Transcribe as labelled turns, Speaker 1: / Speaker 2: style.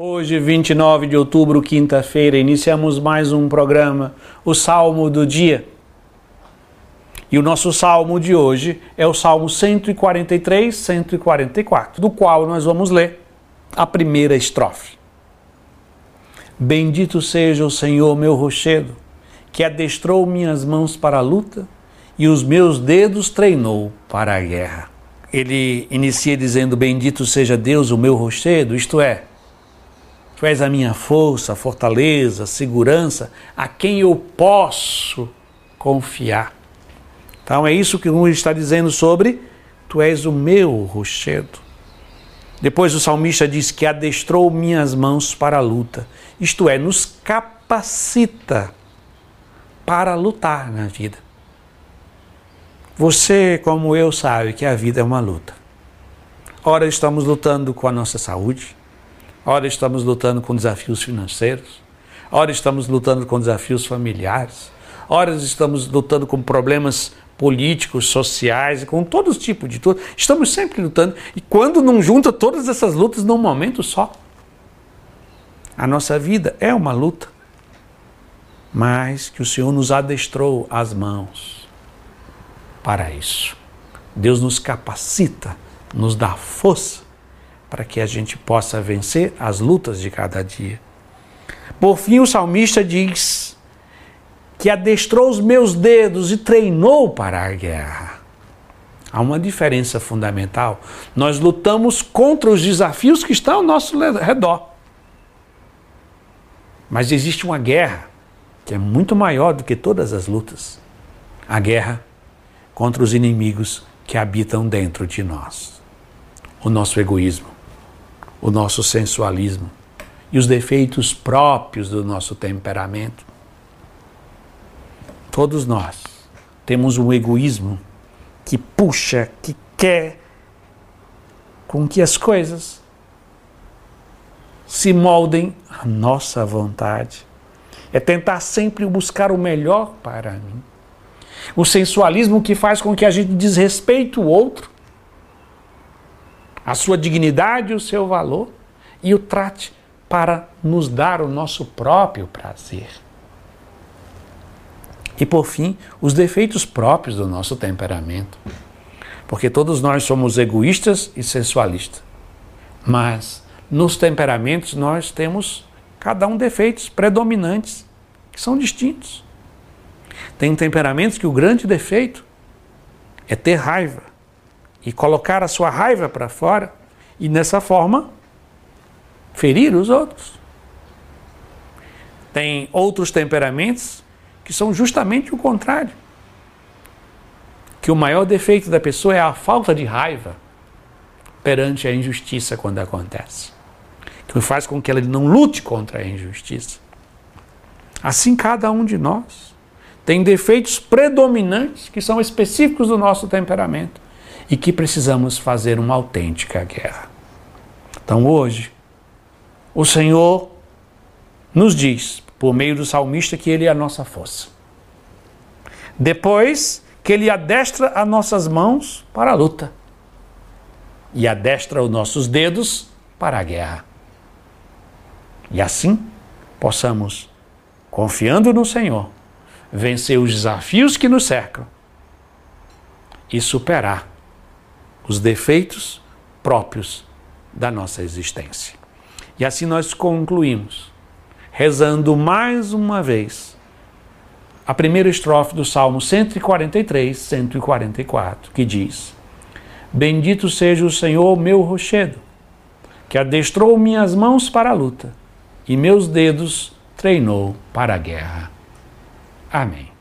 Speaker 1: Hoje, 29 de outubro, quinta-feira, iniciamos mais um programa, o Salmo do Dia. E o nosso salmo de hoje é o Salmo 143, 144, do qual nós vamos ler a primeira estrofe. Bendito seja o Senhor, meu rochedo, que adestrou minhas mãos para a luta e os meus dedos treinou para a guerra. Ele inicia dizendo: Bendito seja Deus, o meu rochedo, isto é, Tu és a minha força, fortaleza, segurança, a quem eu posso confiar. Então é isso que o está dizendo sobre Tu és o meu rochedo. Depois o salmista diz que adestrou minhas mãos para a luta, isto é, nos capacita para lutar na vida. Você, como eu, sabe que a vida é uma luta. Ora, estamos lutando com a nossa saúde, ora estamos lutando com desafios financeiros, ora estamos lutando com desafios familiares, ora estamos lutando com problemas políticos, sociais, com todos os tipos de tudo. Estamos sempre lutando e quando não junta todas essas lutas num momento só. A nossa vida é uma luta, mas que o Senhor nos adestrou as mãos para isso. Deus nos capacita, nos dá força para que a gente possa vencer as lutas de cada dia. Por fim, o salmista diz que adestrou os meus dedos e treinou para a guerra. Há uma diferença fundamental. Nós lutamos contra os desafios que estão ao nosso redor. Mas existe uma guerra que é muito maior do que todas as lutas a guerra contra os inimigos que habitam dentro de nós. O nosso egoísmo, o nosso sensualismo e os defeitos próprios do nosso temperamento. Todos nós temos um egoísmo que puxa, que quer com que as coisas se moldem à nossa vontade. É tentar sempre buscar o melhor para mim. O sensualismo que faz com que a gente desrespeite o outro a sua dignidade, o seu valor e o trate para nos dar o nosso próprio prazer. E por fim, os defeitos próprios do nosso temperamento. Porque todos nós somos egoístas e sensualistas. Mas nos temperamentos nós temos cada um defeitos predominantes que são distintos. Tem temperamentos que o grande defeito é ter raiva e colocar a sua raiva para fora e nessa forma ferir os outros. Tem outros temperamentos que são justamente o contrário. Que o maior defeito da pessoa é a falta de raiva perante a injustiça quando acontece. Que faz com que ela não lute contra a injustiça. Assim cada um de nós tem defeitos predominantes que são específicos do nosso temperamento e que precisamos fazer uma autêntica guerra. Então hoje, o Senhor nos diz, por meio do salmista, que Ele é a nossa força. Depois, que Ele adestra as nossas mãos para a luta e adestra os nossos dedos para a guerra. E assim possamos, confiando no Senhor, vencer os desafios que nos cercam e superar os defeitos próprios da nossa existência. E assim nós concluímos, rezando mais uma vez a primeira estrofe do Salmo 143, 144, que diz: Bendito seja o Senhor, meu rochedo, que adestrou minhas mãos para a luta e meus dedos treinou para a guerra. Amém.